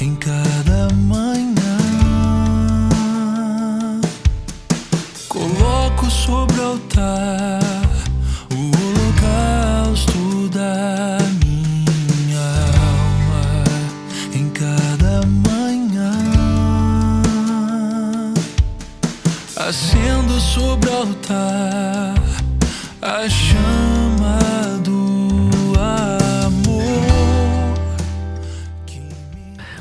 em cada manhã. Coloco sobre o altar o holocausto da minha alma em cada manhã. Acendo sobre o altar a chama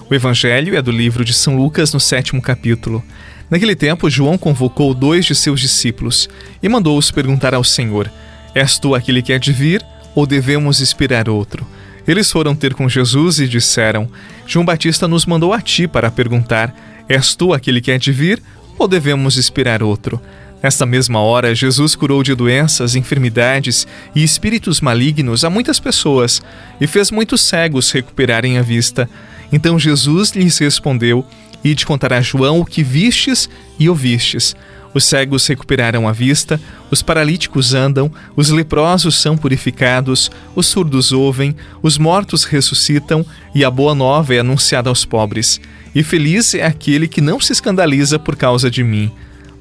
O Evangelho é do livro de São Lucas, no sétimo capítulo. Naquele tempo, João convocou dois de seus discípulos e mandou-os perguntar ao Senhor: És tu aquele que há de vir, ou devemos esperar outro? Eles foram ter com Jesus e disseram: João Batista nos mandou a ti para perguntar: És tu aquele que há de vir, ou devemos esperar outro? Nesta mesma hora, Jesus curou de doenças, enfermidades e espíritos malignos a muitas pessoas e fez muitos cegos recuperarem a vista. Então Jesus lhes respondeu: Ide contar a João o que vistes e ouvistes. Os cegos recuperaram a vista, os paralíticos andam, os leprosos são purificados, os surdos ouvem, os mortos ressuscitam e a boa nova é anunciada aos pobres. E feliz é aquele que não se escandaliza por causa de mim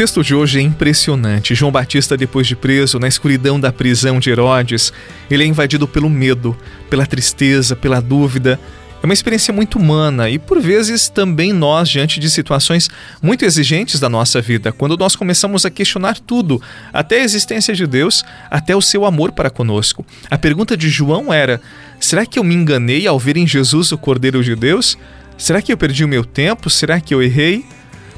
Texto de hoje é impressionante. João Batista, depois de preso, na escuridão da prisão de Herodes, ele é invadido pelo medo, pela tristeza, pela dúvida. É uma experiência muito humana e, por vezes, também nós, diante de situações muito exigentes da nossa vida, quando nós começamos a questionar tudo, até a existência de Deus, até o seu amor para conosco. A pergunta de João era: será que eu me enganei ao ver em Jesus o Cordeiro de Deus? Será que eu perdi o meu tempo? Será que eu errei?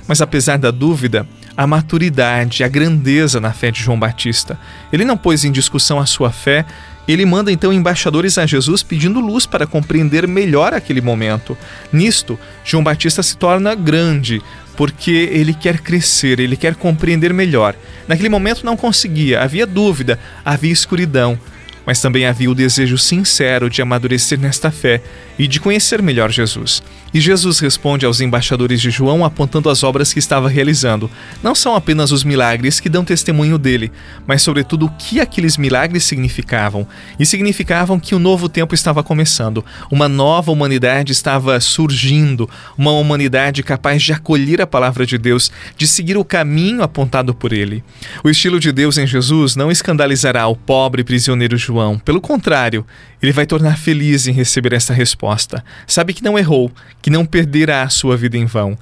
Mas apesar da dúvida, a maturidade, a grandeza na fé de João Batista. Ele não pôs em discussão a sua fé, ele manda então embaixadores a Jesus pedindo luz para compreender melhor aquele momento. Nisto, João Batista se torna grande, porque ele quer crescer, ele quer compreender melhor. Naquele momento não conseguia, havia dúvida, havia escuridão, mas também havia o desejo sincero de amadurecer nesta fé e de conhecer melhor Jesus. E Jesus responde aos embaixadores de João apontando as obras que estava realizando. Não são apenas os milagres que dão testemunho dele, mas sobretudo o que aqueles milagres significavam. E significavam que um novo tempo estava começando, uma nova humanidade estava surgindo, uma humanidade capaz de acolher a palavra de Deus, de seguir o caminho apontado por ele. O estilo de Deus em Jesus não escandalizará o pobre prisioneiro pelo contrário, ele vai tornar feliz em receber essa resposta. Sabe que não errou, que não perderá a sua vida em vão.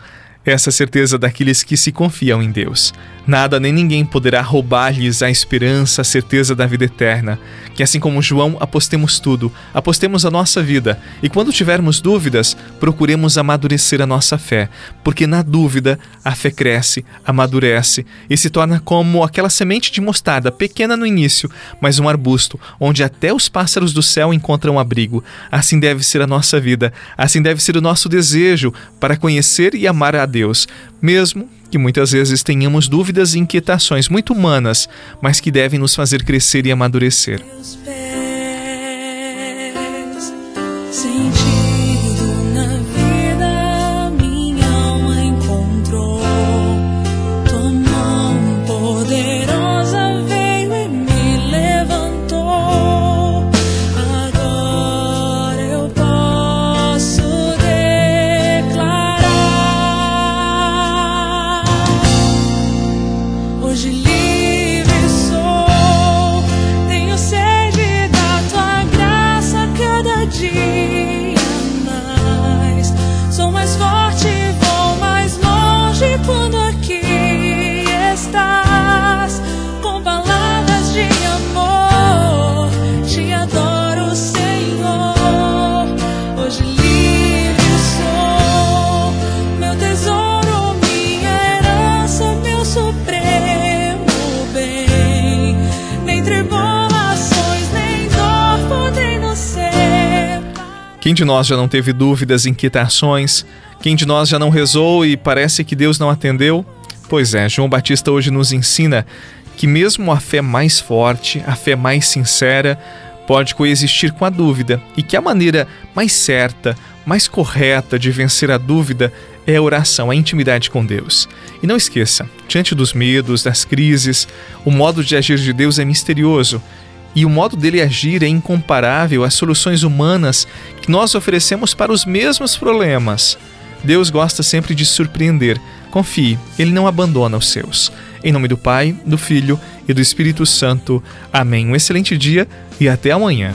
Essa certeza daqueles que se confiam em Deus. Nada nem ninguém poderá roubar-lhes a esperança, a certeza da vida eterna. Que assim como João, apostemos tudo, apostemos a nossa vida e quando tivermos dúvidas, procuremos amadurecer a nossa fé, porque na dúvida a fé cresce, amadurece e se torna como aquela semente de mostarda, pequena no início, mas um arbusto, onde até os pássaros do céu encontram abrigo. Assim deve ser a nossa vida, assim deve ser o nosso desejo para conhecer e amar a Deus, mesmo que muitas vezes tenhamos dúvidas e inquietações muito humanas, mas que devem nos fazer crescer e amadurecer. Quem de nós já não teve dúvidas, inquietações? Quem de nós já não rezou e parece que Deus não atendeu? Pois é, João Batista hoje nos ensina que mesmo a fé mais forte, a fé mais sincera, pode coexistir com a dúvida e que a maneira mais certa, mais correta de vencer a dúvida é a oração, a intimidade com Deus. E não esqueça, diante dos medos, das crises, o modo de agir de Deus é misterioso e o modo dele agir é incomparável às soluções humanas que nós oferecemos para os mesmos problemas. Deus gosta sempre de surpreender. Confie, ele não abandona os seus. Em nome do Pai, do Filho e do Espírito Santo. Amém. Um excelente dia e até amanhã.